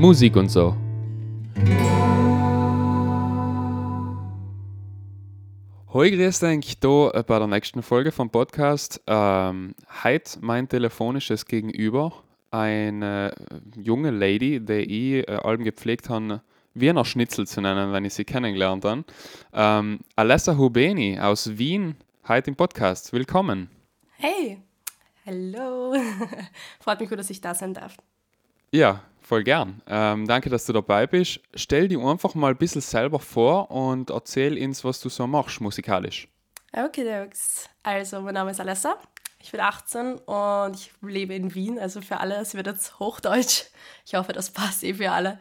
Musik und so. Hoi, grüß euch hier äh, bei der nächsten Folge vom Podcast. Ähm, heute mein telefonisches Gegenüber, eine junge Lady, die ich äh, allem gepflegt habe, Wiener Schnitzel zu nennen, wenn ich sie kennengelernt habe. Ähm, Alessa Hubeni aus Wien, heute im Podcast. Willkommen. Hey, hallo. Freut mich gut, dass ich da sein darf. Ja, voll gern. Ähm, danke, dass du dabei bist. Stell dir einfach mal ein bisschen selber vor und erzähl uns, was du so machst musikalisch. Okay. Also, mein Name ist Alessa. Ich bin 18 und ich lebe in Wien. Also für alle, es wird jetzt Hochdeutsch. Ich hoffe, das passt eh für alle.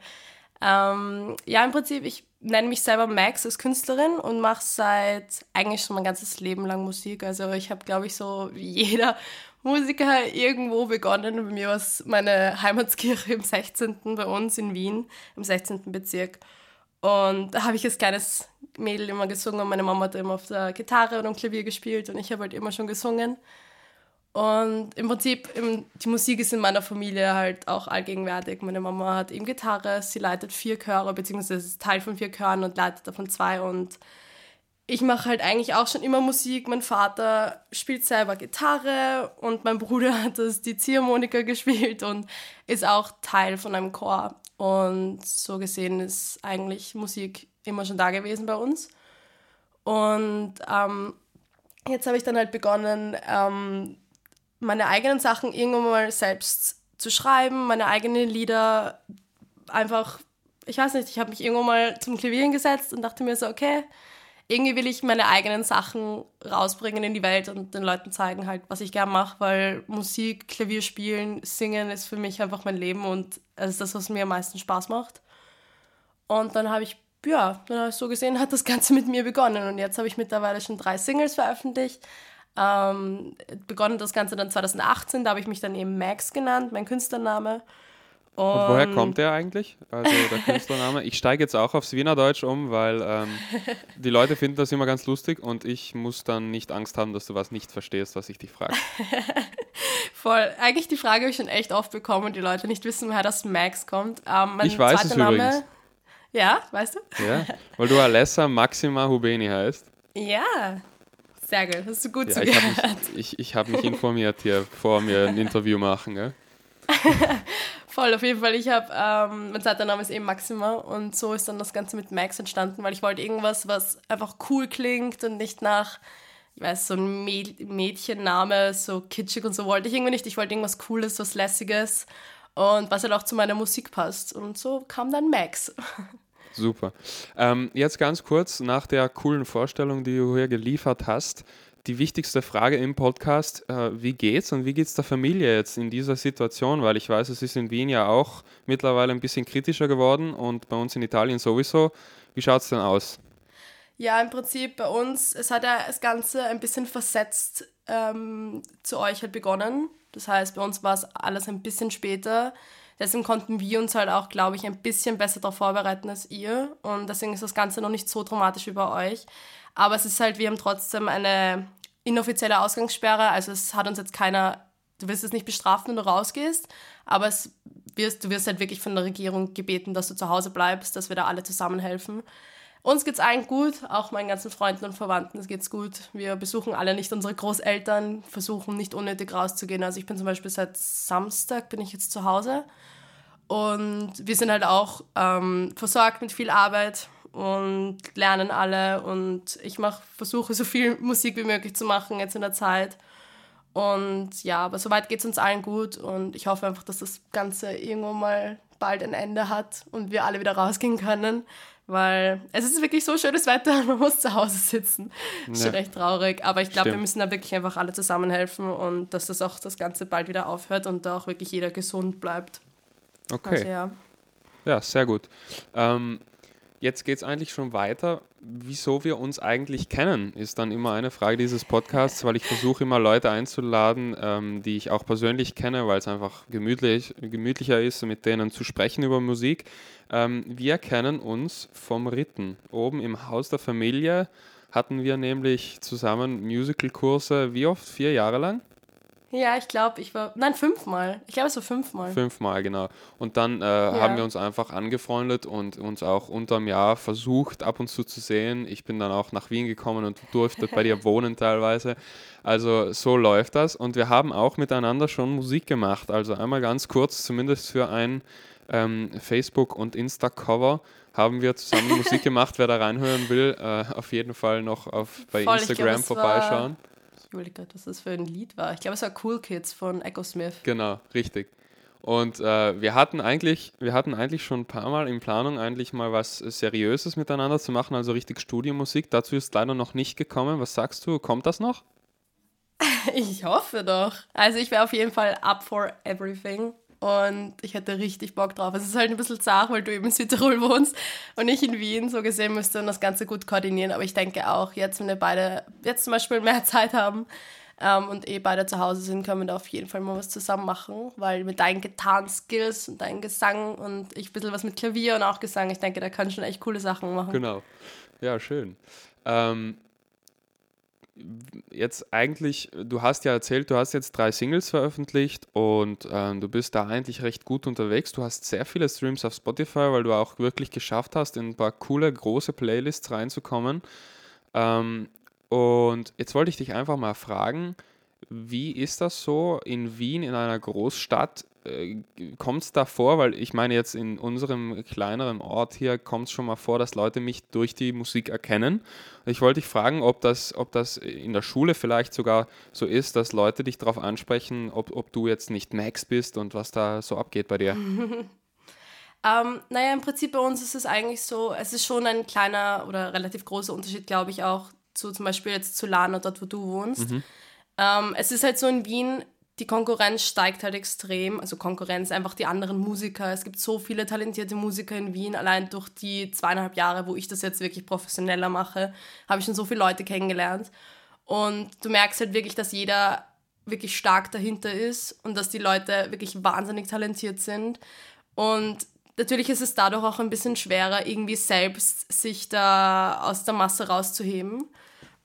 Ähm, ja, im Prinzip, ich nenne mich selber Max als Künstlerin und mache seit eigentlich schon mein ganzes Leben lang Musik. Also ich habe, glaube ich, so wie jeder Musiker irgendwo begonnen. Bei mir war es meine Heimatskirche im 16. bei uns in Wien, im 16. Bezirk. Und da habe ich als kleines Mädel immer gesungen und meine Mama hat immer auf der Gitarre und am Klavier gespielt und ich habe halt immer schon gesungen. Und im Prinzip, die Musik ist in meiner Familie halt auch allgegenwärtig. Meine Mama hat eben Gitarre, sie leitet vier Chöre, beziehungsweise ist Teil von vier Chören und leitet davon zwei. Und ich mache halt eigentlich auch schon immer Musik. Mein Vater spielt selber Gitarre und mein Bruder hat das die Ziehharmonika gespielt und ist auch Teil von einem Chor. Und so gesehen ist eigentlich Musik immer schon da gewesen bei uns. Und ähm, jetzt habe ich dann halt begonnen, ähm, meine eigenen Sachen irgendwann mal selbst zu schreiben, meine eigenen Lieder einfach, ich weiß nicht, ich habe mich irgendwann mal zum Klavieren gesetzt und dachte mir so, okay, irgendwie will ich meine eigenen Sachen rausbringen in die Welt und den Leuten zeigen halt, was ich gern mache, weil Musik, Klavier spielen, singen ist für mich einfach mein Leben und es ist das, was mir am meisten Spaß macht. Und dann habe ich, ja, dann habe ich so gesehen, hat das Ganze mit mir begonnen und jetzt habe ich mittlerweile schon drei Singles veröffentlicht ähm, begonnen das Ganze dann 2018, da habe ich mich dann eben Max genannt, mein Künstlername. Und, Und woher kommt der eigentlich? Also der Künstlername. Ich steige jetzt auch aufs Wiener Deutsch um, weil ähm, die Leute finden das immer ganz lustig und ich muss dann nicht Angst haben, dass du was nicht verstehst, was ich dich frage. Voll. Eigentlich die Frage habe ich schon echt oft bekommen und die Leute nicht wissen, woher das Max kommt. Ähm, ich weiß es Name, übrigens. Ja, weißt du? Ja, weil du Alessa Maxima Hubeni heißt. Ja, sehr gut, hast du gut ja, zugehört. Ich habe mich, ich, ich hab mich informiert hier, vor mir ein Interview machen. Gell? Voll, auf jeden Fall. Ich habe, ähm, mein zweiter Name ist eben Maxima und so ist dann das Ganze mit Max entstanden, weil ich wollte irgendwas, was einfach cool klingt und nicht nach, ich weiß, so ein Mädchenname, so kitschig und so wollte ich irgendwie nicht. Ich wollte irgendwas Cooles, was Lässiges und was halt auch zu meiner Musik passt. Und so kam dann Max. Super. Ähm, jetzt ganz kurz nach der coolen Vorstellung, die du hier geliefert hast, die wichtigste Frage im Podcast, äh, wie geht's und wie geht's der Familie jetzt in dieser Situation? Weil ich weiß, es ist in Wien ja auch mittlerweile ein bisschen kritischer geworden und bei uns in Italien sowieso. Wie schaut es denn aus? Ja, im Prinzip bei uns, es hat ja das Ganze ein bisschen versetzt ähm, zu euch halt begonnen. Das heißt, bei uns war es alles ein bisschen später. Deswegen konnten wir uns halt auch, glaube ich, ein bisschen besser darauf vorbereiten als ihr. Und deswegen ist das Ganze noch nicht so dramatisch wie bei euch. Aber es ist halt, wir haben trotzdem eine inoffizielle Ausgangssperre. Also es hat uns jetzt keiner, du wirst es nicht bestrafen, wenn du rausgehst, aber es wirst, du wirst halt wirklich von der Regierung gebeten, dass du zu Hause bleibst, dass wir da alle zusammenhelfen. Uns geht's allen gut, auch meinen ganzen Freunden und Verwandten geht's gut. Wir besuchen alle nicht unsere Großeltern, versuchen nicht unnötig rauszugehen. Also ich bin zum Beispiel seit Samstag bin ich jetzt zu Hause und wir sind halt auch ähm, versorgt mit viel Arbeit und lernen alle und ich mach, versuche so viel Musik wie möglich zu machen jetzt in der Zeit. Und ja, aber soweit geht es uns allen gut und ich hoffe einfach, dass das Ganze irgendwann mal bald ein Ende hat und wir alle wieder rausgehen können, weil es ist wirklich so schönes Wetter man muss zu Hause sitzen. Ja. Ist schon recht traurig, aber ich glaube, wir müssen da wirklich einfach alle zusammenhelfen und dass das auch das Ganze bald wieder aufhört und da auch wirklich jeder gesund bleibt. Okay. Also, ja. ja, sehr gut. Ähm, jetzt geht es eigentlich schon weiter. Wieso wir uns eigentlich kennen, ist dann immer eine Frage dieses Podcasts, weil ich versuche immer Leute einzuladen, ähm, die ich auch persönlich kenne, weil es einfach gemütlich, gemütlicher ist, mit denen zu sprechen über Musik. Ähm, wir kennen uns vom Ritten. Oben im Haus der Familie hatten wir nämlich zusammen Musicalkurse, wie oft? Vier Jahre lang? Ja, ich glaube, ich war. Nein, fünfmal. Ich glaube, es war fünfmal. Fünfmal, genau. Und dann äh, ja. haben wir uns einfach angefreundet und uns auch unterm Jahr versucht, ab und zu zu sehen. Ich bin dann auch nach Wien gekommen und durfte bei dir wohnen teilweise. Also so läuft das. Und wir haben auch miteinander schon Musik gemacht. Also einmal ganz kurz, zumindest für ein ähm, Facebook- und Insta-Cover haben wir zusammen Musik gemacht. Wer da reinhören will, äh, auf jeden Fall noch auf, bei Voll, Instagram glaub, vorbeischauen. War ich überlege gerade, was das für ein Lied war. Ich glaube, es war Cool Kids von Echo Smith. Genau, richtig. Und äh, wir hatten eigentlich, wir hatten eigentlich schon ein paar Mal in Planung, eigentlich mal was Seriöses miteinander zu machen, also richtig Studiomusik. Dazu ist leider noch nicht gekommen. Was sagst du? Kommt das noch? ich hoffe doch. Also ich wäre auf jeden Fall up for everything und ich hätte richtig Bock drauf. Es ist halt ein bisschen zart, weil du eben in Südtirol wohnst und ich in Wien. So gesehen müsste man das Ganze gut koordinieren. Aber ich denke auch, jetzt, wenn wir beide jetzt zum Beispiel mehr Zeit haben ähm, und eh beide zu Hause sind, können wir da auf jeden Fall mal was zusammen machen. Weil mit deinen Gitarren-Skills und deinem Gesang und ich ein bisschen was mit Klavier und auch Gesang, ich denke, da kann schon echt coole Sachen machen. Genau. Ja, schön. Ähm, jetzt eigentlich, du hast ja erzählt, du hast jetzt drei Singles veröffentlicht und ähm, du bist da eigentlich recht gut unterwegs. Du hast sehr viele Streams auf Spotify, weil du auch wirklich geschafft hast, in ein paar coole, große Playlists reinzukommen. Ähm, und jetzt wollte ich dich einfach mal fragen, wie ist das so in Wien, in einer Großstadt? Äh, kommt es da vor, weil ich meine jetzt in unserem kleineren Ort hier kommt es schon mal vor, dass Leute mich durch die Musik erkennen. Ich wollte dich fragen, ob das, ob das in der Schule vielleicht sogar so ist, dass Leute dich darauf ansprechen, ob, ob du jetzt nicht Max bist und was da so abgeht bei dir. Ähm, naja, im Prinzip bei uns ist es eigentlich so, es ist schon ein kleiner oder relativ großer Unterschied, glaube ich, auch zu zum Beispiel jetzt zu Lana, dort wo du wohnst. Mhm. Ähm, es ist halt so in Wien, die Konkurrenz steigt halt extrem. Also Konkurrenz, einfach die anderen Musiker. Es gibt so viele talentierte Musiker in Wien. Allein durch die zweieinhalb Jahre, wo ich das jetzt wirklich professioneller mache, habe ich schon so viele Leute kennengelernt. Und du merkst halt wirklich, dass jeder wirklich stark dahinter ist und dass die Leute wirklich wahnsinnig talentiert sind. Und natürlich ist es dadurch auch ein bisschen schwerer, irgendwie selbst sich da aus der Masse rauszuheben.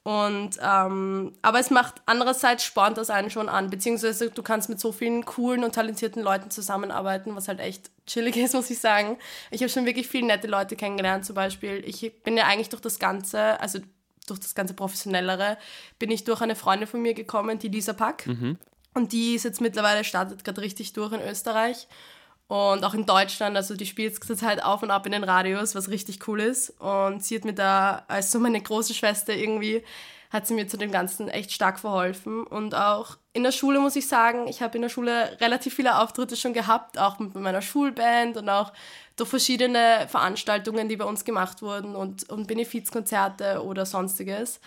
Und, ähm, aber es macht andererseits spornt das einen schon an, beziehungsweise du kannst mit so vielen coolen und talentierten Leuten zusammenarbeiten, was halt echt chillig ist, muss ich sagen. Ich habe schon wirklich viele nette Leute kennengelernt, zum Beispiel. Ich bin ja eigentlich durch das Ganze, also durch das ganze Professionellere, bin ich durch eine Freundin von mir gekommen, die Lisa Pack. Mhm. Und die ist jetzt mittlerweile, startet gerade richtig durch in Österreich und auch in Deutschland, also die spielt zurzeit auf und ab in den Radios, was richtig cool ist. Und sie hat mir da, als so meine große Schwester irgendwie, hat sie mir zu dem Ganzen echt stark verholfen. Und auch in der Schule muss ich sagen, ich habe in der Schule relativ viele Auftritte schon gehabt, auch mit meiner Schulband und auch durch verschiedene Veranstaltungen, die bei uns gemacht wurden und, und Benefizkonzerte oder sonstiges.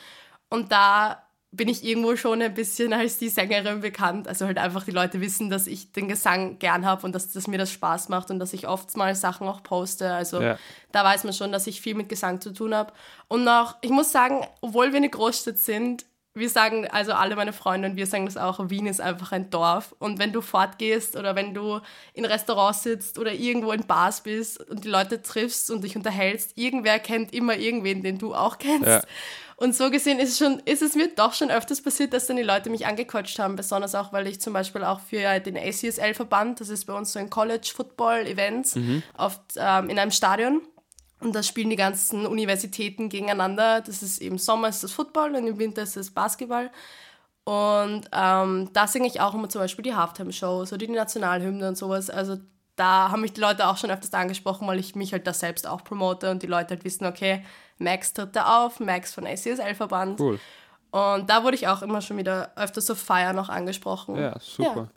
Und da bin ich irgendwo schon ein bisschen als die Sängerin bekannt. Also halt einfach die Leute wissen, dass ich den Gesang gern habe und dass, dass mir das Spaß macht und dass ich oftmals Sachen auch poste. Also ja. da weiß man schon, dass ich viel mit Gesang zu tun habe. Und auch, ich muss sagen, obwohl wir eine Großstadt sind, wir sagen, also alle meine Freunde und wir sagen das auch, Wien ist einfach ein Dorf. Und wenn du fortgehst oder wenn du in Restaurants sitzt oder irgendwo in Bars bist und die Leute triffst und dich unterhältst, irgendwer kennt immer irgendwen, den du auch kennst. Ja. Und so gesehen ist es, schon, ist es mir doch schon öfters passiert, dass dann die Leute mich angequatscht haben, besonders auch, weil ich zum Beispiel auch für den ACSL-Verband, das ist bei uns so ein College-Football-Events, mhm. ähm, in einem Stadion. Und da spielen die ganzen Universitäten gegeneinander. Das ist im Sommer ist das Football und im Winter ist das Basketball. Und ähm, da singe ich auch immer zum Beispiel die Halftime-Shows oder die Nationalhymne und sowas. Also da haben mich die Leute auch schon öfters angesprochen, weil ich mich halt da selbst auch promote und die Leute halt wissen, okay, Max tritt da auf, Max von ACSL-Verband. Cool. Und da wurde ich auch immer schon wieder öfters auf Feier noch angesprochen. Ja, super. Ja.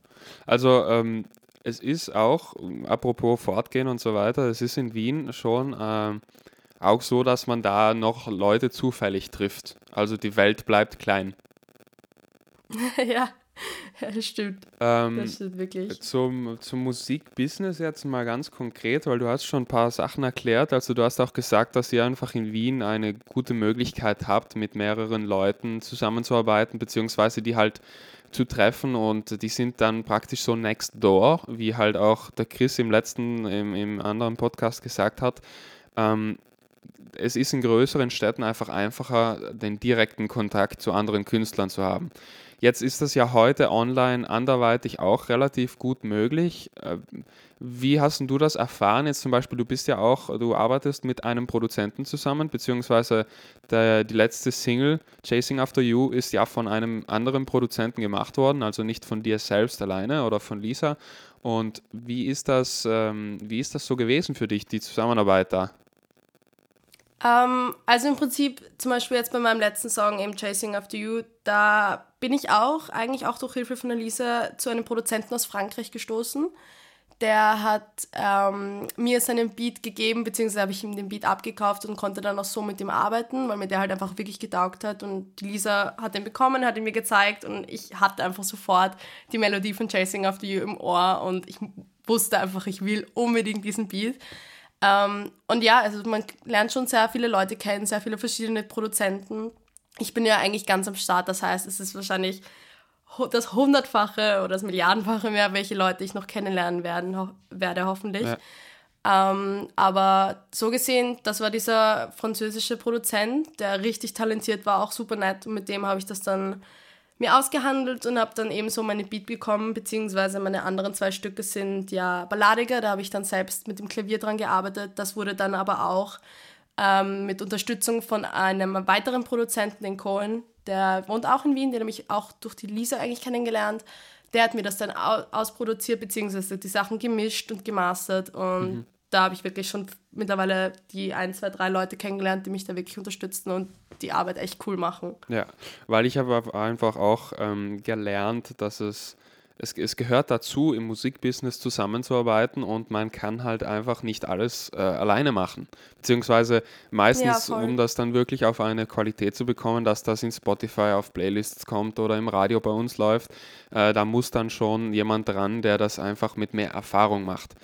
Also ähm, es ist auch, apropos Fortgehen und so weiter, es ist in Wien schon ähm, auch so, dass man da noch Leute zufällig trifft. Also die Welt bleibt klein. ja. Ja, stimmt. Ähm, das stimmt wirklich. Zum, zum Musikbusiness jetzt mal ganz konkret, weil du hast schon ein paar Sachen erklärt. Also du hast auch gesagt, dass ihr einfach in Wien eine gute Möglichkeit habt, mit mehreren Leuten zusammenzuarbeiten, beziehungsweise die halt zu treffen und die sind dann praktisch so next door, wie halt auch der Chris im letzten, im, im anderen Podcast gesagt hat. Ähm, es ist in größeren Städten einfach einfacher, den direkten Kontakt zu anderen Künstlern zu haben. Jetzt ist das ja heute online anderweitig auch relativ gut möglich. Äh, wie hast du das erfahren? Jetzt zum Beispiel, du bist ja auch, du arbeitest mit einem Produzenten zusammen, beziehungsweise der, die letzte Single, Chasing After You, ist ja von einem anderen Produzenten gemacht worden, also nicht von dir selbst alleine oder von Lisa. Und wie ist das, ähm, wie ist das so gewesen für dich, die Zusammenarbeit da? Ähm, also im Prinzip, zum Beispiel jetzt bei meinem letzten Song, eben Chasing After You, da bin ich auch, eigentlich auch durch Hilfe von Elisa, zu einem Produzenten aus Frankreich gestoßen der hat ähm, mir seinen Beat gegeben, beziehungsweise habe ich ihm den Beat abgekauft und konnte dann auch so mit ihm arbeiten, weil mir der halt einfach wirklich getaugt hat. Und Lisa hat den bekommen, hat ihn mir gezeigt und ich hatte einfach sofort die Melodie von Chasing After You im Ohr und ich wusste einfach, ich will unbedingt diesen Beat. Ähm, und ja, also man lernt schon sehr viele Leute kennen, sehr viele verschiedene Produzenten. Ich bin ja eigentlich ganz am Start, das heißt, es ist wahrscheinlich das hundertfache oder das Milliardenfache mehr, welche Leute ich noch kennenlernen werden, ho werde, hoffentlich. Ja. Ähm, aber so gesehen, das war dieser französische Produzent, der richtig talentiert war, auch super nett. Und mit dem habe ich das dann mir ausgehandelt und habe dann eben so meine Beat bekommen, beziehungsweise meine anderen zwei Stücke sind ja balladiger, da habe ich dann selbst mit dem Klavier dran gearbeitet. Das wurde dann aber auch ähm, mit Unterstützung von einem weiteren Produzenten, den Cohen, der wohnt auch in Wien, den habe ich auch durch die Lisa eigentlich kennengelernt. Der hat mir das dann ausproduziert, beziehungsweise die Sachen gemischt und gemastert. Und mhm. da habe ich wirklich schon mittlerweile die ein, zwei, drei Leute kennengelernt, die mich da wirklich unterstützen und die Arbeit echt cool machen. Ja, weil ich habe einfach auch ähm, gelernt, dass es es, es, gehört dazu, im Musikbusiness zusammenzuarbeiten und man kann halt einfach nicht alles äh, alleine machen. Beziehungsweise meistens, ja, um das dann wirklich auf eine Qualität zu bekommen, dass das in Spotify auf Playlists kommt oder im Radio bei uns läuft, äh, da muss dann schon jemand dran, der das einfach mit mehr Erfahrung macht.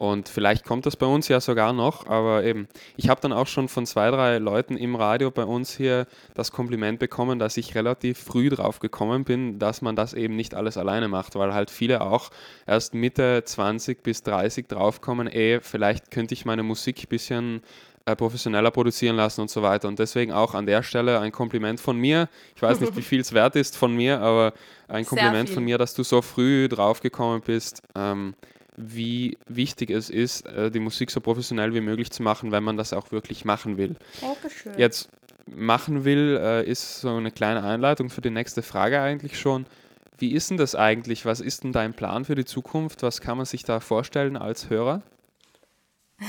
Und vielleicht kommt das bei uns ja sogar noch, aber eben, ich habe dann auch schon von zwei, drei Leuten im Radio bei uns hier das Kompliment bekommen, dass ich relativ früh drauf gekommen bin, dass man das eben nicht alles alleine macht, weil halt viele auch erst Mitte 20 bis 30 draufkommen, ey, vielleicht könnte ich meine Musik ein bisschen äh, professioneller produzieren lassen und so weiter. Und deswegen auch an der Stelle ein Kompliment von mir. Ich weiß nicht, wie viel es wert ist von mir, aber ein Kompliment von mir, dass du so früh draufgekommen bist. Ähm, wie wichtig es ist, äh, die Musik so professionell wie möglich zu machen, wenn man das auch wirklich machen will. Dankeschön. Jetzt machen will, äh, ist so eine kleine Einleitung für die nächste Frage eigentlich schon. Wie ist denn das eigentlich? Was ist denn dein Plan für die Zukunft? Was kann man sich da vorstellen als Hörer?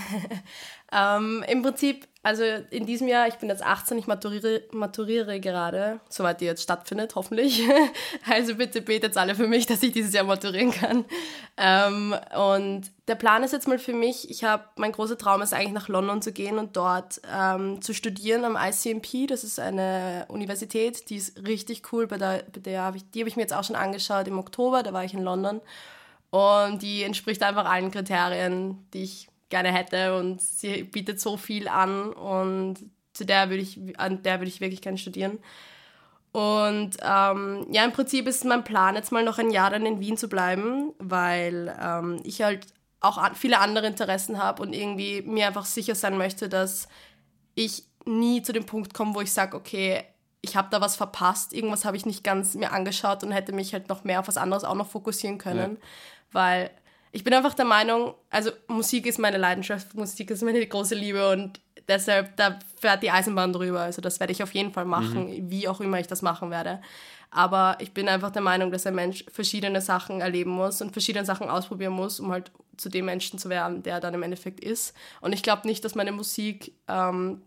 ähm, Im Prinzip also in diesem Jahr, ich bin jetzt 18, ich maturiere, maturiere gerade, soweit die jetzt stattfindet, hoffentlich. Also bitte betet alle für mich, dass ich dieses Jahr maturieren kann. Ähm, und der Plan ist jetzt mal für mich, ich habe, mein großer Traum ist eigentlich nach London zu gehen und dort ähm, zu studieren am ICMP. Das ist eine Universität, die ist richtig cool, bei der, bei der hab ich, die habe ich mir jetzt auch schon angeschaut im Oktober, da war ich in London. Und die entspricht einfach allen Kriterien, die ich gerne hätte und sie bietet so viel an und zu der würde ich, an der würde ich wirklich gerne studieren. Und ähm, ja, im Prinzip ist mein Plan, jetzt mal noch ein Jahr dann in Wien zu bleiben, weil ähm, ich halt auch an, viele andere Interessen habe und irgendwie mir einfach sicher sein möchte, dass ich nie zu dem Punkt komme, wo ich sage, okay, ich habe da was verpasst, irgendwas habe ich nicht ganz mir angeschaut und hätte mich halt noch mehr auf was anderes auch noch fokussieren können, ja. weil ich bin einfach der Meinung, also Musik ist meine Leidenschaft, Musik ist meine große Liebe und deshalb, da fährt die Eisenbahn drüber. Also das werde ich auf jeden Fall machen, mhm. wie auch immer ich das machen werde. Aber ich bin einfach der Meinung, dass ein Mensch verschiedene Sachen erleben muss und verschiedene Sachen ausprobieren muss, um halt zu dem Menschen zu werden, der er dann im Endeffekt ist. Und ich glaube nicht, dass meine Musik ähm,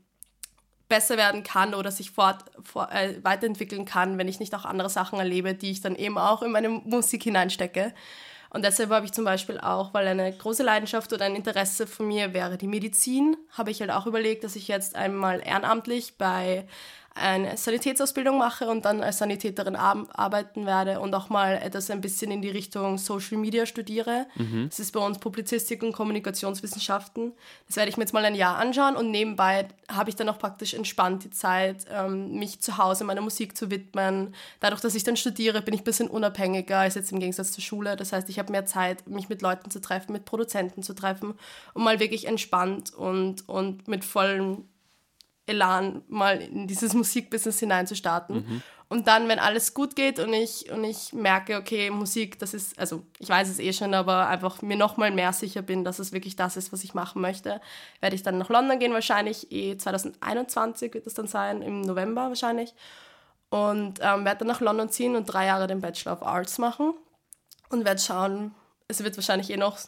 besser werden kann oder sich fort, fort äh, weiterentwickeln kann, wenn ich nicht auch andere Sachen erlebe, die ich dann eben auch in meine Musik hineinstecke. Und deshalb habe ich zum Beispiel auch, weil eine große Leidenschaft oder ein Interesse von mir wäre die Medizin, habe ich halt auch überlegt, dass ich jetzt einmal ehrenamtlich bei eine Sanitätsausbildung mache und dann als Sanitäterin arbeiten werde und auch mal etwas ein bisschen in die Richtung Social Media studiere. Mhm. Das ist bei uns Publizistik und Kommunikationswissenschaften. Das werde ich mir jetzt mal ein Jahr anschauen und nebenbei habe ich dann auch praktisch entspannt die Zeit, ähm, mich zu Hause meiner Musik zu widmen. Dadurch, dass ich dann studiere, bin ich ein bisschen unabhängiger als jetzt im Gegensatz zur Schule. Das heißt, ich habe mehr Zeit, mich mit Leuten zu treffen, mit Produzenten zu treffen, um mal wirklich entspannt und, und mit vollem Elan mal in dieses Musikbusiness hineinzustarten. Mhm. Und dann, wenn alles gut geht und ich, und ich merke, okay, Musik, das ist, also ich weiß es eh schon, aber einfach mir nochmal mehr sicher bin, dass es wirklich das ist, was ich machen möchte, werde ich dann nach London gehen, wahrscheinlich eh 2021 wird es dann sein, im November wahrscheinlich. Und ähm, werde dann nach London ziehen und drei Jahre den Bachelor of Arts machen und werde schauen, es wird wahrscheinlich eh noch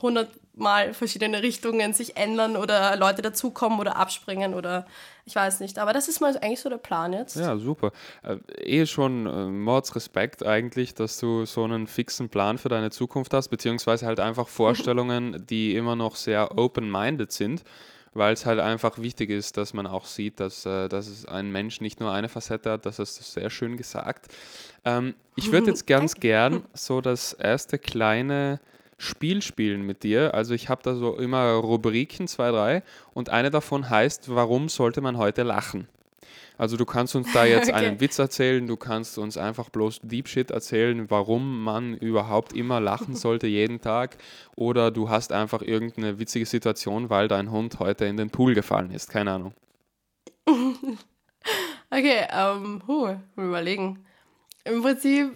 hundertmal verschiedene Richtungen sich ändern oder Leute dazukommen oder abspringen oder ich weiß nicht. Aber das ist mal eigentlich so der Plan jetzt. Ja, super. Äh, eh schon äh, Mords Respekt eigentlich, dass du so einen fixen Plan für deine Zukunft hast, beziehungsweise halt einfach Vorstellungen, die immer noch sehr open-minded sind weil es halt einfach wichtig ist, dass man auch sieht, dass, äh, dass es ein Mensch nicht nur eine Facette hat, das hast du sehr schön gesagt. Ähm, ich würde jetzt ganz gern so das erste kleine Spiel spielen mit dir. Also ich habe da so immer Rubriken, zwei, drei, und eine davon heißt, warum sollte man heute lachen? Also du kannst uns da jetzt okay. einen Witz erzählen, du kannst uns einfach bloß Deep Shit erzählen, warum man überhaupt immer lachen sollte jeden Tag. Oder du hast einfach irgendeine witzige Situation, weil dein Hund heute in den Pool gefallen ist. Keine Ahnung. okay, ähm, huh, überlegen. Im Prinzip,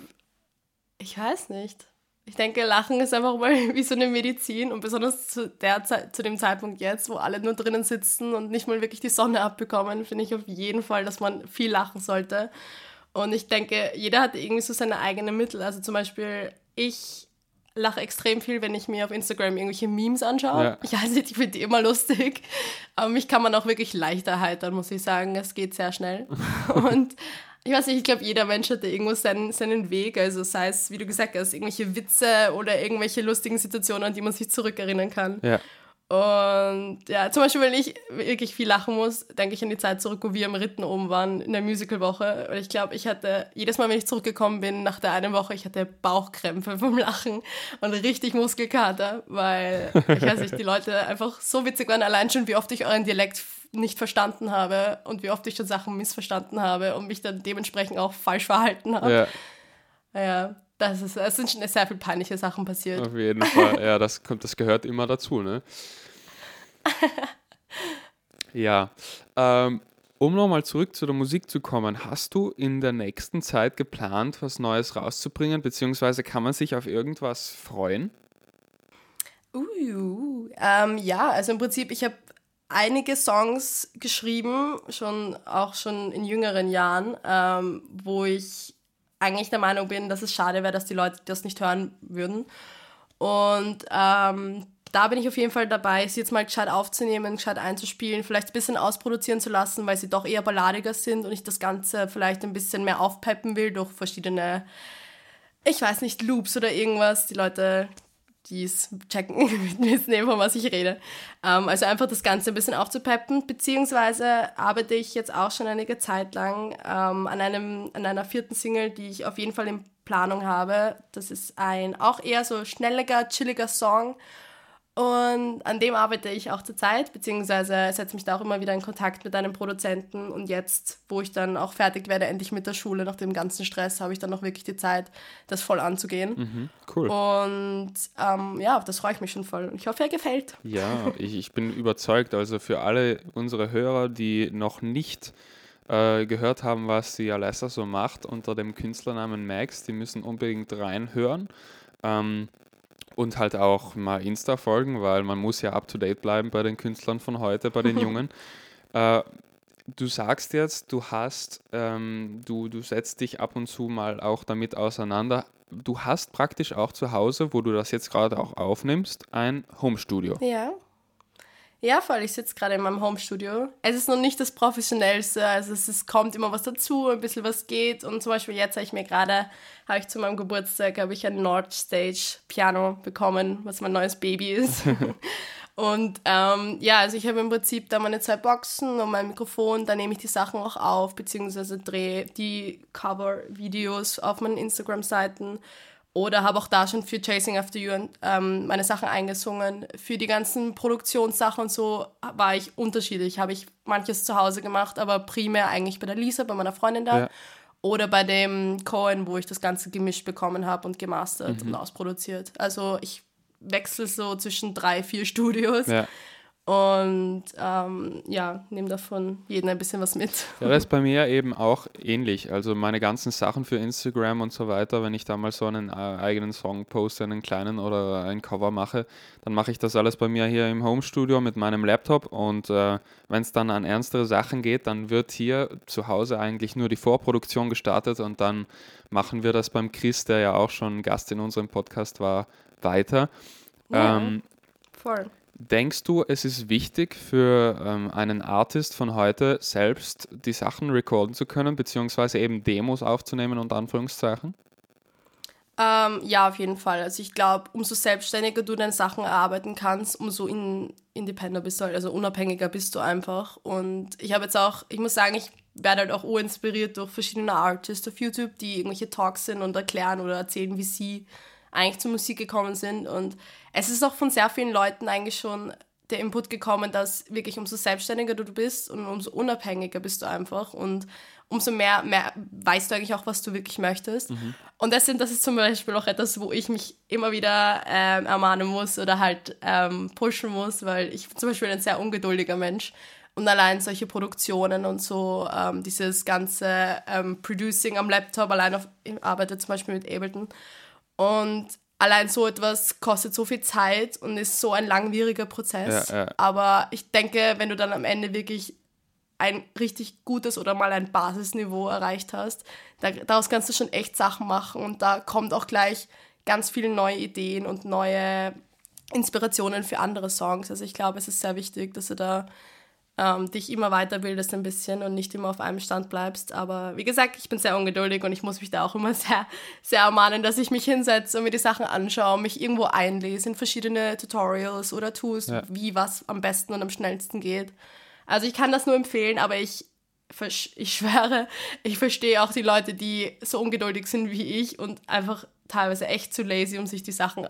ich weiß nicht. Ich denke, Lachen ist einfach mal wie so eine Medizin und besonders zu, der Zeit, zu dem Zeitpunkt jetzt, wo alle nur drinnen sitzen und nicht mal wirklich die Sonne abbekommen, finde ich auf jeden Fall, dass man viel lachen sollte. Und ich denke, jeder hat irgendwie so seine eigenen Mittel. Also zum Beispiel, ich lache extrem viel, wenn ich mir auf Instagram irgendwelche Memes anschaue. Ja. Ich weiß nicht, ich finde die immer lustig. Aber mich kann man auch wirklich leichter erheitern, muss ich sagen. Es geht sehr schnell. und ich weiß nicht, ich glaube, jeder Mensch hat da irgendwo seinen, seinen Weg. Also sei es, wie du gesagt hast, irgendwelche Witze oder irgendwelche lustigen Situationen, an die man sich zurückerinnern kann. Ja. Und ja, zum Beispiel, wenn ich wirklich viel lachen muss, denke ich an die Zeit zurück, wo wir am Ritten oben waren in der Musicalwoche. Und ich glaube, ich hatte jedes Mal, wenn ich zurückgekommen bin, nach der einen Woche, ich hatte Bauchkrämpfe vom Lachen und richtig Muskelkater, weil ich weiß nicht, die Leute einfach so witzig waren, allein schon, wie oft ich euren Dialekt nicht verstanden habe und wie oft ich schon Sachen missverstanden habe und mich dann dementsprechend auch falsch verhalten habe. Ja. Ja, das ist, es sind schon sehr viele peinliche Sachen passiert. Auf jeden Fall, ja, das, kommt, das gehört immer dazu, ne? ja. Ähm, um nochmal zurück zu der Musik zu kommen, hast du in der nächsten Zeit geplant, was Neues rauszubringen, beziehungsweise kann man sich auf irgendwas freuen? Uh, ähm, ja, also im Prinzip, ich habe einige Songs geschrieben, schon auch schon in jüngeren Jahren, ähm, wo ich eigentlich der Meinung bin, dass es schade wäre, dass die Leute das nicht hören würden. Und ähm, da bin ich auf jeden Fall dabei, sie jetzt mal gescheit aufzunehmen, gescheit einzuspielen, vielleicht ein bisschen ausproduzieren zu lassen, weil sie doch eher balladiger sind und ich das Ganze vielleicht ein bisschen mehr aufpeppen will durch verschiedene, ich weiß nicht, Loops oder irgendwas. Die Leute die es checken, wissen eben, von was ich rede. Ähm, also einfach das Ganze ein bisschen aufzupeppen, beziehungsweise arbeite ich jetzt auch schon einige Zeit lang ähm, an, einem, an einer vierten Single, die ich auf jeden Fall in Planung habe. Das ist ein auch eher so schnelliger, chilliger Song und an dem arbeite ich auch zurzeit, beziehungsweise setze mich da auch immer wieder in Kontakt mit einem Produzenten. Und jetzt, wo ich dann auch fertig werde, endlich mit der Schule, nach dem ganzen Stress, habe ich dann noch wirklich die Zeit, das voll anzugehen. Mhm, cool. Und ähm, ja, auf das freue ich mich schon voll. Ich hoffe, er gefällt. Ja, ich, ich bin überzeugt. Also für alle unsere Hörer, die noch nicht äh, gehört haben, was die Alessa so macht unter dem Künstlernamen Max, die müssen unbedingt reinhören. Ähm, und halt auch mal Insta folgen, weil man muss ja up-to-date bleiben bei den Künstlern von heute, bei den Jungen. Äh, du sagst jetzt, du hast, ähm, du, du setzt dich ab und zu mal auch damit auseinander. Du hast praktisch auch zu Hause, wo du das jetzt gerade auch aufnimmst, ein Homestudio. Ja. Ja, voll. Ich sitze gerade in meinem Homestudio. Es ist noch nicht das professionellste, also es, ist, kommt immer was dazu, ein bisschen was geht. Und zum Beispiel jetzt habe ich mir gerade, habe ich zu meinem Geburtstag, habe ich ein Nordstage Piano bekommen, was mein neues Baby ist. und ähm, ja, also ich habe im Prinzip da meine zwei Boxen und mein Mikrofon, da nehme ich die Sachen auch auf, beziehungsweise drehe die Cover-Videos auf meinen Instagram-Seiten oder habe auch da schon für Chasing After You ähm, meine Sachen eingesungen. Für die ganzen Produktionssachen und so war ich unterschiedlich. Habe ich manches zu Hause gemacht, aber primär eigentlich bei der Lisa, bei meiner Freundin da. Ja. Oder bei dem Cohen, wo ich das Ganze gemischt bekommen habe und gemastert mhm. und ausproduziert. Also ich wechsle so zwischen drei, vier Studios. Ja. Und ähm, ja, nehme davon jeden ein bisschen was mit. Ja, das ist bei mir eben auch ähnlich. Also meine ganzen Sachen für Instagram und so weiter, wenn ich da mal so einen äh, eigenen Song poste, einen kleinen oder ein Cover mache, dann mache ich das alles bei mir hier im Homestudio mit meinem Laptop. Und äh, wenn es dann an ernstere Sachen geht, dann wird hier zu Hause eigentlich nur die Vorproduktion gestartet und dann machen wir das beim Chris, der ja auch schon Gast in unserem Podcast war, weiter. Ja, ähm, voll. Denkst du, es ist wichtig für ähm, einen Artist von heute selbst die Sachen recorden zu können, beziehungsweise eben Demos aufzunehmen und Anführungszeichen? Ähm, ja, auf jeden Fall. Also ich glaube, umso selbstständiger du deine Sachen erarbeiten kannst, umso in, independenter bist du halt, also unabhängiger bist du einfach. Und ich habe jetzt auch, ich muss sagen, ich werde halt auch inspiriert durch verschiedene Artists auf YouTube, die irgendwelche Talks sind und erklären oder erzählen, wie sie eigentlich zur Musik gekommen sind. Und es ist auch von sehr vielen Leuten eigentlich schon der Input gekommen, dass wirklich umso selbstständiger du bist und umso unabhängiger bist du einfach und umso mehr, mehr weißt du eigentlich auch, was du wirklich möchtest. Mhm. Und das, sind, das ist zum Beispiel auch etwas, wo ich mich immer wieder ähm, ermahnen muss oder halt ähm, pushen muss, weil ich zum Beispiel ein sehr ungeduldiger Mensch und allein solche Produktionen und so, ähm, dieses ganze ähm, Producing am Laptop, allein auf, ich arbeite zum Beispiel mit Ableton und allein so etwas kostet so viel Zeit und ist so ein langwieriger Prozess. Ja, ja. Aber ich denke, wenn du dann am Ende wirklich ein richtig gutes oder mal ein Basisniveau erreicht hast, da, daraus kannst du schon echt Sachen machen und da kommt auch gleich ganz viele neue Ideen und neue Inspirationen für andere Songs. Also ich glaube, es ist sehr wichtig, dass du da ähm, dich immer weiterbildest ein bisschen und nicht immer auf einem Stand bleibst. Aber wie gesagt, ich bin sehr ungeduldig und ich muss mich da auch immer sehr, sehr ermahnen, dass ich mich hinsetze und mir die Sachen anschaue, mich irgendwo einlese in verschiedene Tutorials oder Tools, ja. wie was am besten und am schnellsten geht. Also ich kann das nur empfehlen, aber ich, ich schwöre, ich verstehe auch die Leute, die so ungeduldig sind wie ich und einfach teilweise echt zu lazy, um sich die Sachen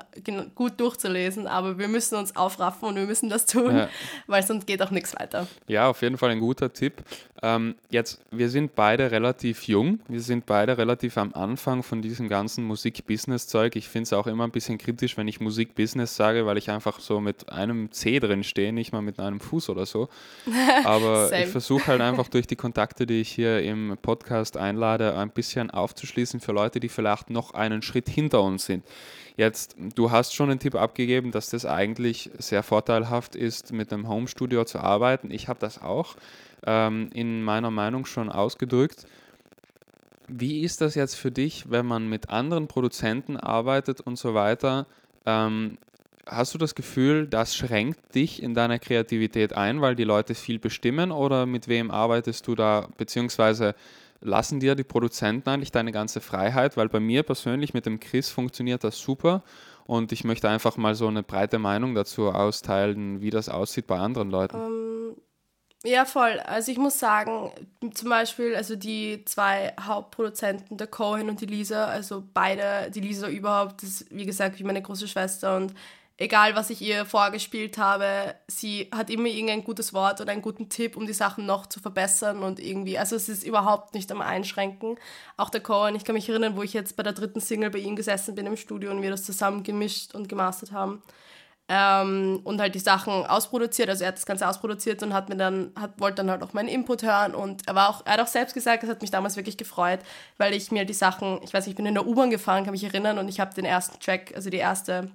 gut durchzulesen, aber wir müssen uns aufraffen und wir müssen das tun, ja. weil sonst geht auch nichts weiter. Ja, auf jeden Fall ein guter Tipp. Ähm, jetzt, wir sind beide relativ jung, wir sind beide relativ am Anfang von diesem ganzen Musik-Business-Zeug. Ich finde es auch immer ein bisschen kritisch, wenn ich Musik-Business sage, weil ich einfach so mit einem C drin stehe, nicht mal mit einem Fuß oder so. Aber ich versuche halt einfach durch die Kontakte, die ich hier im Podcast einlade, ein bisschen aufzuschließen für Leute, die vielleicht noch einen Schritt hinter uns sind. Jetzt, du hast schon einen Tipp abgegeben, dass das eigentlich sehr vorteilhaft ist, mit einem Home-Studio zu arbeiten. Ich habe das auch ähm, in meiner Meinung schon ausgedrückt. Wie ist das jetzt für dich, wenn man mit anderen Produzenten arbeitet und so weiter? Ähm, hast du das Gefühl, das schränkt dich in deiner Kreativität ein, weil die Leute viel bestimmen oder mit wem arbeitest du da, beziehungsweise lassen dir die Produzenten eigentlich deine ganze Freiheit, weil bei mir persönlich mit dem Chris funktioniert das super und ich möchte einfach mal so eine breite Meinung dazu austeilen, wie das aussieht bei anderen Leuten. Um, ähm, ja, voll. Also ich muss sagen, zum Beispiel, also die zwei Hauptproduzenten, der Cohen und die Lisa, also beide, die Lisa überhaupt, ist wie gesagt wie meine große Schwester und egal was ich ihr vorgespielt habe, sie hat immer irgendein gutes Wort oder einen guten Tipp, um die Sachen noch zu verbessern und irgendwie, also es ist überhaupt nicht am Einschränken. Auch der Cohen, ich kann mich erinnern, wo ich jetzt bei der dritten Single bei ihm gesessen bin im Studio und wir das zusammen gemischt und gemastert haben. Ähm, und halt die Sachen ausproduziert, also er hat das Ganze ausproduziert und hat mir dann, hat, wollte dann halt auch meinen Input hören und er war auch, er hat auch selbst gesagt, das hat mich damals wirklich gefreut, weil ich mir die Sachen, ich weiß nicht, ich bin in der U-Bahn gefahren, kann mich erinnern und ich habe den ersten Track, also die erste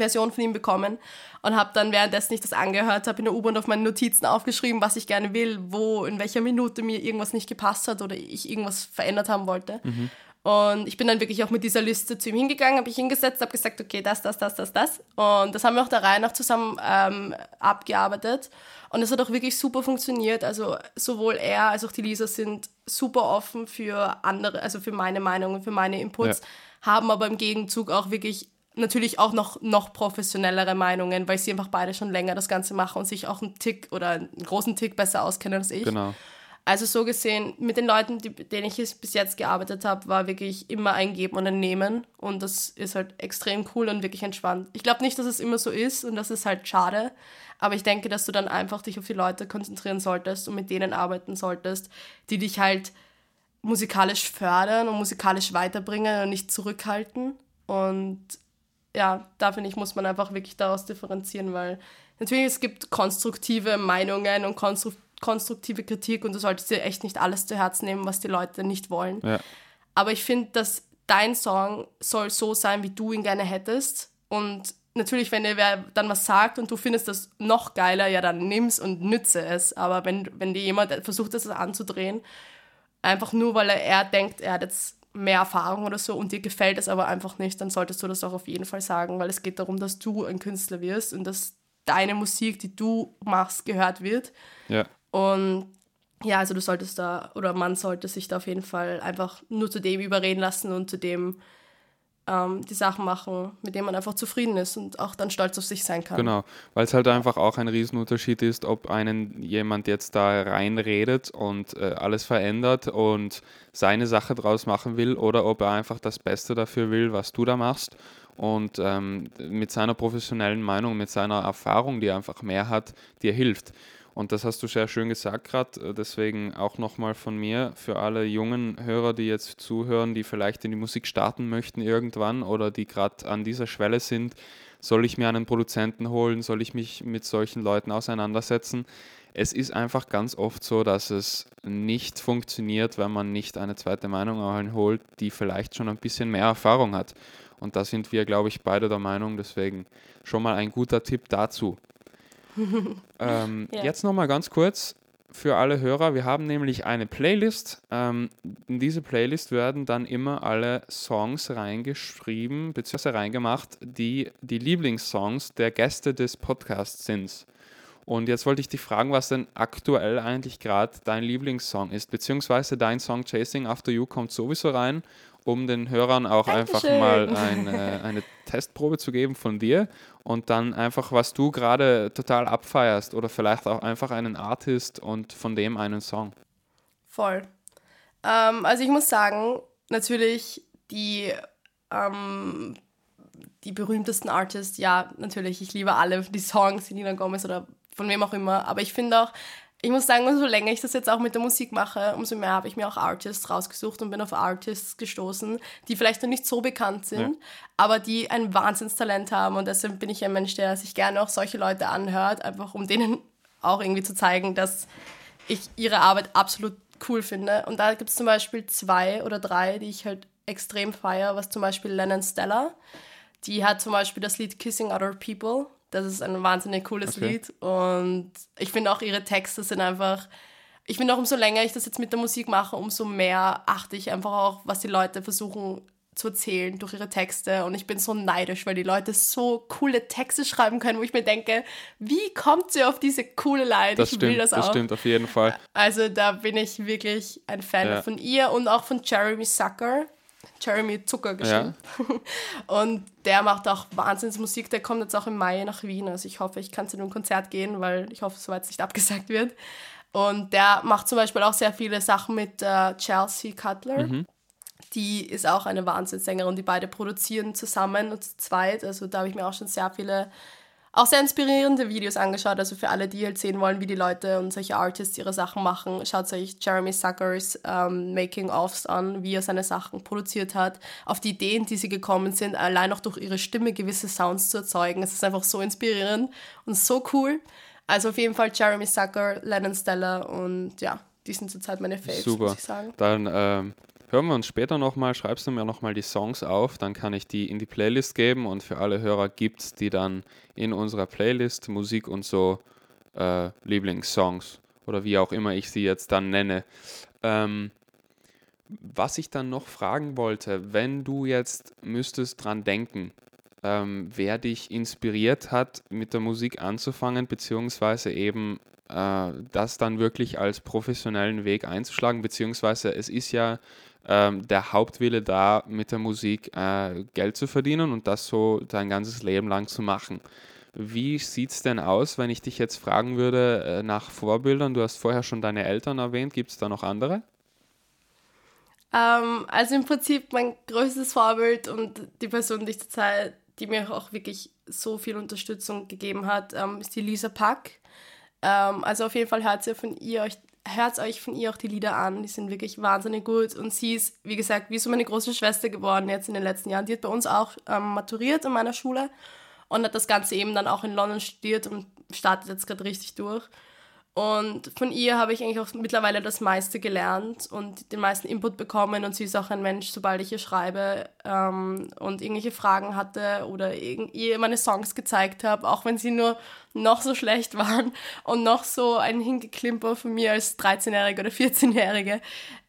Version von ihm bekommen und habe dann währenddessen ich das angehört habe in der U-Bahn auf meine Notizen aufgeschrieben, was ich gerne will, wo in welcher Minute mir irgendwas nicht gepasst hat oder ich irgendwas verändert haben wollte. Mhm. Und ich bin dann wirklich auch mit dieser Liste zu ihm hingegangen, habe ich hingesetzt, habe gesagt, okay, das, das, das, das, das. Und das haben wir auch der Reihe nach zusammen ähm, abgearbeitet. Und es hat auch wirklich super funktioniert. Also sowohl er als auch die Lisa sind super offen für andere, also für meine Meinung und für meine Inputs, ja. haben aber im Gegenzug auch wirklich natürlich auch noch, noch professionellere Meinungen, weil sie einfach beide schon länger das Ganze machen und sich auch einen Tick oder einen großen Tick besser auskennen als ich. Genau. Also so gesehen, mit den Leuten, die, denen ich bis jetzt gearbeitet habe, war wirklich immer ein Geben und ein Nehmen. Und das ist halt extrem cool und wirklich entspannt. Ich glaube nicht, dass es immer so ist und das ist halt schade. Aber ich denke, dass du dann einfach dich auf die Leute konzentrieren solltest und mit denen arbeiten solltest, die dich halt musikalisch fördern und musikalisch weiterbringen und nicht zurückhalten. Und ja, da finde ich, muss man einfach wirklich daraus differenzieren, weil natürlich, es gibt konstruktive Meinungen und konstru konstruktive Kritik und du solltest dir echt nicht alles zu Herzen nehmen, was die Leute nicht wollen. Ja. Aber ich finde, dass dein Song soll so sein, wie du ihn gerne hättest. Und natürlich, wenn dir wer dann was sagt und du findest das noch geiler, ja, dann nimm's und nütze es. Aber wenn, wenn dir jemand versucht, das anzudrehen, einfach nur, weil er, er denkt, er hat jetzt mehr Erfahrung oder so und dir gefällt es aber einfach nicht, dann solltest du das auch auf jeden Fall sagen, weil es geht darum, dass du ein Künstler wirst und dass deine Musik, die du machst, gehört wird. Ja. Und ja, also du solltest da, oder man sollte sich da auf jeden Fall einfach nur zu dem überreden lassen und zu dem ähm, die Sachen machen, mit denen man einfach zufrieden ist und auch dann stolz auf sich sein kann. Genau, weil es halt einfach auch ein Riesenunterschied ist, ob einen jemand jetzt da reinredet und äh, alles verändert und seine Sache draus machen will oder ob er einfach das Beste dafür will, was du da machst und ähm, mit seiner professionellen Meinung, mit seiner Erfahrung, die er einfach mehr hat, dir hilft. Und das hast du sehr schön gesagt gerade. Deswegen auch nochmal von mir für alle jungen Hörer, die jetzt zuhören, die vielleicht in die Musik starten möchten irgendwann oder die gerade an dieser Schwelle sind. Soll ich mir einen Produzenten holen? Soll ich mich mit solchen Leuten auseinandersetzen? Es ist einfach ganz oft so, dass es nicht funktioniert, wenn man nicht eine zweite Meinung holt, die vielleicht schon ein bisschen mehr Erfahrung hat. Und da sind wir, glaube ich, beide der Meinung. Deswegen schon mal ein guter Tipp dazu. ähm, ja. Jetzt nochmal ganz kurz für alle Hörer. Wir haben nämlich eine Playlist. Ähm, in diese Playlist werden dann immer alle Songs reingeschrieben bzw. reingemacht, die die Lieblingssongs der Gäste des Podcasts sind. Und jetzt wollte ich dich fragen, was denn aktuell eigentlich gerade dein Lieblingssong ist, beziehungsweise dein Song Chasing After You kommt sowieso rein um den Hörern auch Dankeschön. einfach mal ein, äh, eine Testprobe zu geben von dir und dann einfach, was du gerade total abfeierst oder vielleicht auch einfach einen Artist und von dem einen Song. Voll. Ähm, also ich muss sagen, natürlich die, ähm, die berühmtesten Artists, ja, natürlich, ich liebe alle die Songs, die Nina Gomez oder von wem auch immer, aber ich finde auch, ich muss sagen, umso länger ich das jetzt auch mit der Musik mache, umso mehr habe ich mir auch Artists rausgesucht und bin auf Artists gestoßen, die vielleicht noch nicht so bekannt sind, ja. aber die ein Wahnsinnstalent haben. Und deshalb bin ich ein Mensch, der sich gerne auch solche Leute anhört, einfach um denen auch irgendwie zu zeigen, dass ich ihre Arbeit absolut cool finde. Und da gibt es zum Beispiel zwei oder drei, die ich halt extrem feiere, was zum Beispiel Lennon Stella. Die hat zum Beispiel das Lied Kissing Other People das ist ein wahnsinnig cooles okay. Lied. Und ich finde auch ihre Texte sind einfach. Ich finde auch, umso länger ich das jetzt mit der Musik mache, umso mehr achte ich einfach auch, was die Leute versuchen zu erzählen durch ihre Texte. Und ich bin so neidisch, weil die Leute so coole Texte schreiben können, wo ich mir denke, wie kommt sie auf diese coole Line? Das ich stimmt, will das auch. Das stimmt auf jeden Fall. Also da bin ich wirklich ein Fan ja. von ihr und auch von Jeremy Sucker. Jeremy Zucker geschrieben. Ja. Und der macht auch Wahnsinnsmusik. Der kommt jetzt auch im Mai nach Wien. Also ich hoffe, ich kann zu einem Konzert gehen, weil ich hoffe, soweit es nicht abgesagt wird. Und der macht zum Beispiel auch sehr viele Sachen mit äh, Chelsea Cutler. Mhm. Die ist auch eine Wahnsinnssängerin. Die beide produzieren zusammen und zu zweit. Also da habe ich mir auch schon sehr viele auch sehr inspirierende Videos angeschaut. Also für alle, die halt sehen wollen, wie die Leute und solche Artists ihre Sachen machen, schaut euch Jeremy Suckers ähm, Making-ofs an, wie er seine Sachen produziert hat, auf die Ideen, die sie gekommen sind, allein auch durch ihre Stimme gewisse Sounds zu erzeugen. Es ist einfach so inspirierend und so cool. Also auf jeden Fall Jeremy Sucker, Lennon Stella und ja, die sind zurzeit meine Faves, Super. muss ich sagen. Dann ähm, hören wir uns später nochmal, schreibst du mir nochmal die Songs auf, dann kann ich die in die Playlist geben und für alle Hörer gibt es die dann in unserer Playlist. Musik und so äh, Lieblingssongs oder wie auch immer ich sie jetzt dann nenne. Ähm, was ich dann noch fragen wollte, wenn du jetzt müsstest dran denken, ähm, wer dich inspiriert hat, mit der Musik anzufangen, beziehungsweise eben äh, das dann wirklich als professionellen Weg einzuschlagen, beziehungsweise es ist ja ähm, der Hauptwille da, mit der Musik äh, Geld zu verdienen und das so dein ganzes Leben lang zu machen. Wie sieht es denn aus, wenn ich dich jetzt fragen würde äh, nach Vorbildern? Du hast vorher schon deine Eltern erwähnt. Gibt es da noch andere? Ähm, also im Prinzip mein größtes Vorbild und die Person, die ich zurzeit, die mir auch wirklich so viel Unterstützung gegeben hat, ähm, ist die Lisa Pack. Ähm, also auf jeden Fall hört ihr von ihr euch hört euch von ihr auch die Lieder an. Die sind wirklich wahnsinnig gut. Und sie ist, wie gesagt, wie so meine große Schwester geworden jetzt in den letzten Jahren. Die hat bei uns auch ähm, maturiert in meiner Schule. und hat das Ganze eben dann auch in London studiert und startet jetzt gerade richtig durch. Und von ihr habe ich eigentlich auch mittlerweile das meiste gelernt und den meisten Input bekommen. Und sie ist auch ein Mensch, sobald ich ihr schreibe ähm, und irgendwelche Fragen hatte oder ihr meine Songs gezeigt habe, auch wenn sie nur noch so schlecht waren und noch so ein Hingeklimper von mir als 13-Jährige oder 14-Jährige.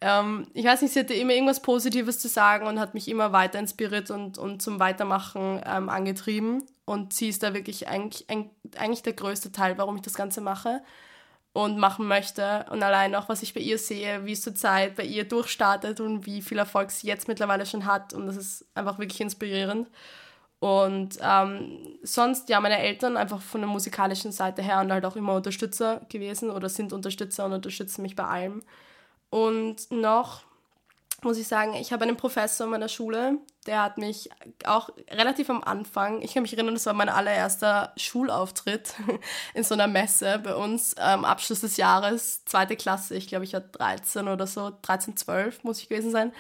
Ähm, ich weiß nicht, sie hatte immer irgendwas Positives zu sagen und hat mich immer weiter inspiriert und, und zum Weitermachen ähm, angetrieben. Und sie ist da wirklich eigentlich, eigentlich der größte Teil, warum ich das Ganze mache und machen möchte. Und allein auch, was ich bei ihr sehe, wie es zurzeit bei ihr durchstartet und wie viel Erfolg sie jetzt mittlerweile schon hat. Und das ist einfach wirklich inspirierend. Und ähm, sonst, ja, meine Eltern einfach von der musikalischen Seite her und halt auch immer Unterstützer gewesen oder sind Unterstützer und unterstützen mich bei allem. Und noch muss ich sagen, ich habe einen Professor in meiner Schule, der hat mich auch relativ am Anfang, ich kann mich erinnern, das war mein allererster Schulauftritt in so einer Messe bei uns, am Abschluss des Jahres, zweite Klasse, ich glaube, ich war 13 oder so, 13, 12 muss ich gewesen sein.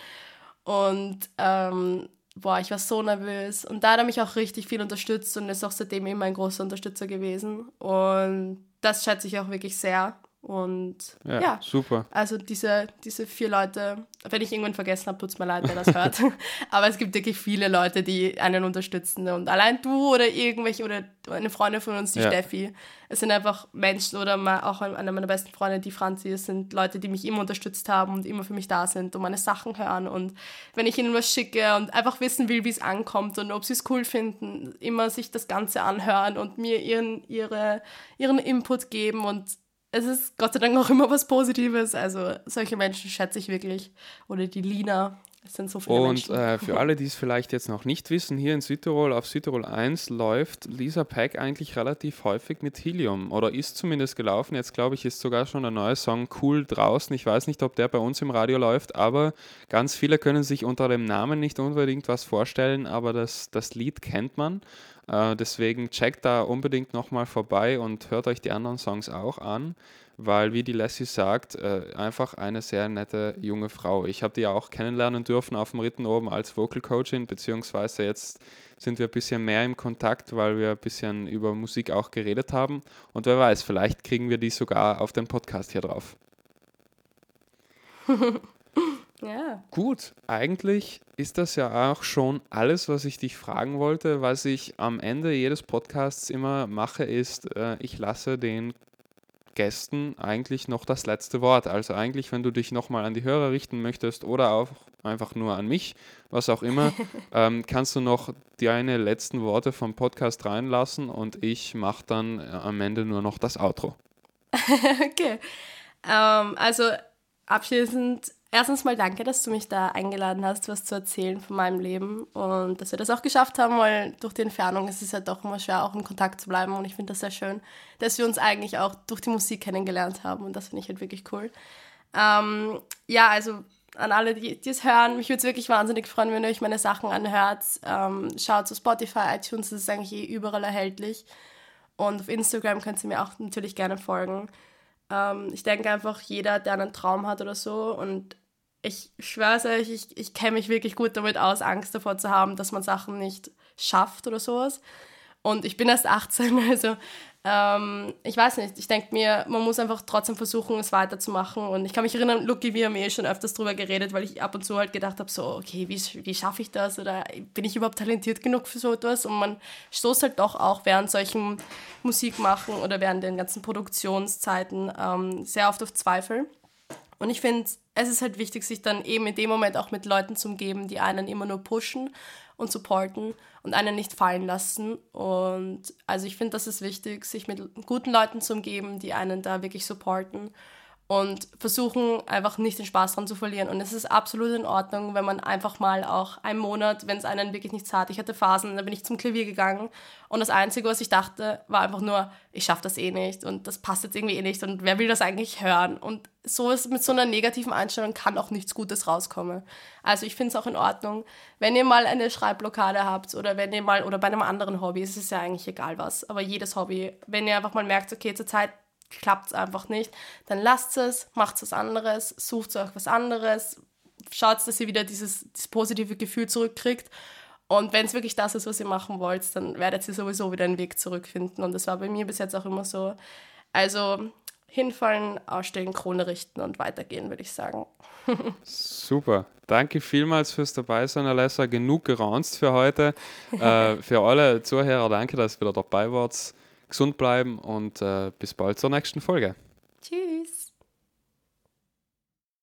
Und ähm, boah, ich war so nervös. Und da hat er mich auch richtig viel unterstützt und ist auch seitdem immer ein großer Unterstützer gewesen. Und das schätze ich auch wirklich sehr. Und ja, ja, super. Also diese, diese vier Leute, wenn ich irgendwann vergessen habe, tut es mir leid, wer das hört. Aber es gibt wirklich viele Leute, die einen unterstützen. Und allein du oder irgendwelche oder eine Freundin von uns, die ja. Steffi, es sind einfach Menschen oder auch eine meiner besten Freunde, die Franzi, es sind Leute, die mich immer unterstützt haben und immer für mich da sind und meine Sachen hören. Und wenn ich ihnen was schicke und einfach wissen will, wie es ankommt und ob sie es cool finden, immer sich das Ganze anhören und mir ihren, ihre, ihren Input geben und es ist Gott sei Dank auch immer was Positives. Also solche Menschen schätze ich wirklich. Oder die Lina. Es sind so viele Und Menschen. äh, für alle, die es vielleicht jetzt noch nicht wissen, hier in Südtirol auf Südtirol 1 läuft Lisa Pack eigentlich relativ häufig mit Helium oder ist zumindest gelaufen. Jetzt glaube ich, ist sogar schon der neue Song Cool draußen. Ich weiß nicht, ob der bei uns im Radio läuft, aber ganz viele können sich unter dem Namen nicht unbedingt was vorstellen, aber das, das Lied kennt man. Äh, deswegen checkt da unbedingt nochmal vorbei und hört euch die anderen Songs auch an, weil, wie die Lassie sagt, äh, einfach eine sehr nette junge Frau. Ich habe die ja auch kennenlernen dürfen auf dem Ritten oben als Vocal Coachin, beziehungsweise jetzt sind wir ein bisschen mehr im Kontakt, weil wir ein bisschen über Musik auch geredet haben. Und wer weiß, vielleicht kriegen wir die sogar auf den Podcast hier drauf. Ja. Gut, eigentlich ist das ja auch schon alles, was ich dich fragen wollte. Was ich am Ende jedes Podcasts immer mache, ist, äh, ich lasse den Gästen eigentlich noch das letzte Wort. Also eigentlich, wenn du dich nochmal an die Hörer richten möchtest oder auch einfach nur an mich, was auch immer, ähm, kannst du noch deine letzten Worte vom Podcast reinlassen und ich mache dann äh, am Ende nur noch das Outro. okay. Ähm, also abschließend erstens mal danke, dass du mich da eingeladen hast, was zu erzählen von meinem Leben und dass wir das auch geschafft haben, weil durch die Entfernung ist es halt doch immer schwer, auch in Kontakt zu bleiben und ich finde das sehr schön, dass wir uns eigentlich auch durch die Musik kennengelernt haben und das finde ich halt wirklich cool. Ähm, ja, also an alle, die, die es hören, mich würde es wirklich wahnsinnig freuen, wenn ihr euch meine Sachen anhört. Ähm, schaut zu Spotify, iTunes, das ist eigentlich eh überall erhältlich. Und auf Instagram könnt ihr mir auch natürlich gerne folgen. Ähm, ich denke einfach, jeder, der einen Traum hat oder so und ich schwöre euch, ich, ich kenne mich wirklich gut damit aus, Angst davor zu haben, dass man Sachen nicht schafft oder sowas. Und ich bin erst 18, also ähm, ich weiß nicht. Ich denke mir, man muss einfach trotzdem versuchen, es weiterzumachen. Und ich kann mich erinnern, Lucky, wir haben eh schon öfters drüber geredet, weil ich ab und zu halt gedacht habe, so, okay, wie, wie schaffe ich das? Oder bin ich überhaupt talentiert genug für so etwas? Und man stoßt halt doch auch während solchen Musikmachen oder während den ganzen Produktionszeiten ähm, sehr oft auf Zweifel. Und ich finde, es ist halt wichtig, sich dann eben in dem Moment auch mit Leuten zu umgeben, die einen immer nur pushen und supporten und einen nicht fallen lassen. Und also ich finde, das ist wichtig, sich mit guten Leuten zu umgeben, die einen da wirklich supporten und versuchen einfach nicht den Spaß dran zu verlieren. Und es ist absolut in Ordnung, wenn man einfach mal auch einen Monat, wenn es einen wirklich nichts hat. Ich hatte Phasen, da bin ich zum Klavier gegangen und das Einzige, was ich dachte, war einfach nur, ich schaffe das eh nicht und das passt jetzt irgendwie eh nicht und wer will das eigentlich hören? Und so ist mit so einer negativen Einstellung kann auch nichts Gutes rauskommen. Also ich finde es auch in Ordnung, wenn ihr mal eine Schreibblockade habt oder wenn ihr mal, oder bei einem anderen Hobby, es ist ja eigentlich egal was, aber jedes Hobby, wenn ihr einfach mal merkt, okay, zur Zeit klappt es einfach nicht, dann lasst es, macht was anderes, sucht euch was anderes, schaut, dass ihr wieder dieses, dieses positive Gefühl zurückkriegt Und wenn es wirklich das ist, was ihr machen wollt, dann werdet ihr sowieso wieder einen Weg zurückfinden. Und das war bei mir bis jetzt auch immer so. Also hinfallen, ausstehen, Krone richten und weitergehen, würde ich sagen. Super. Danke vielmals fürs Dabeisein, Alessa. Genug geraunzt für heute. äh, für alle Zuhörer, danke, dass ihr wieder dabei wart. Gesund bleiben und äh, bis bald zur nächsten Folge. Tschüss.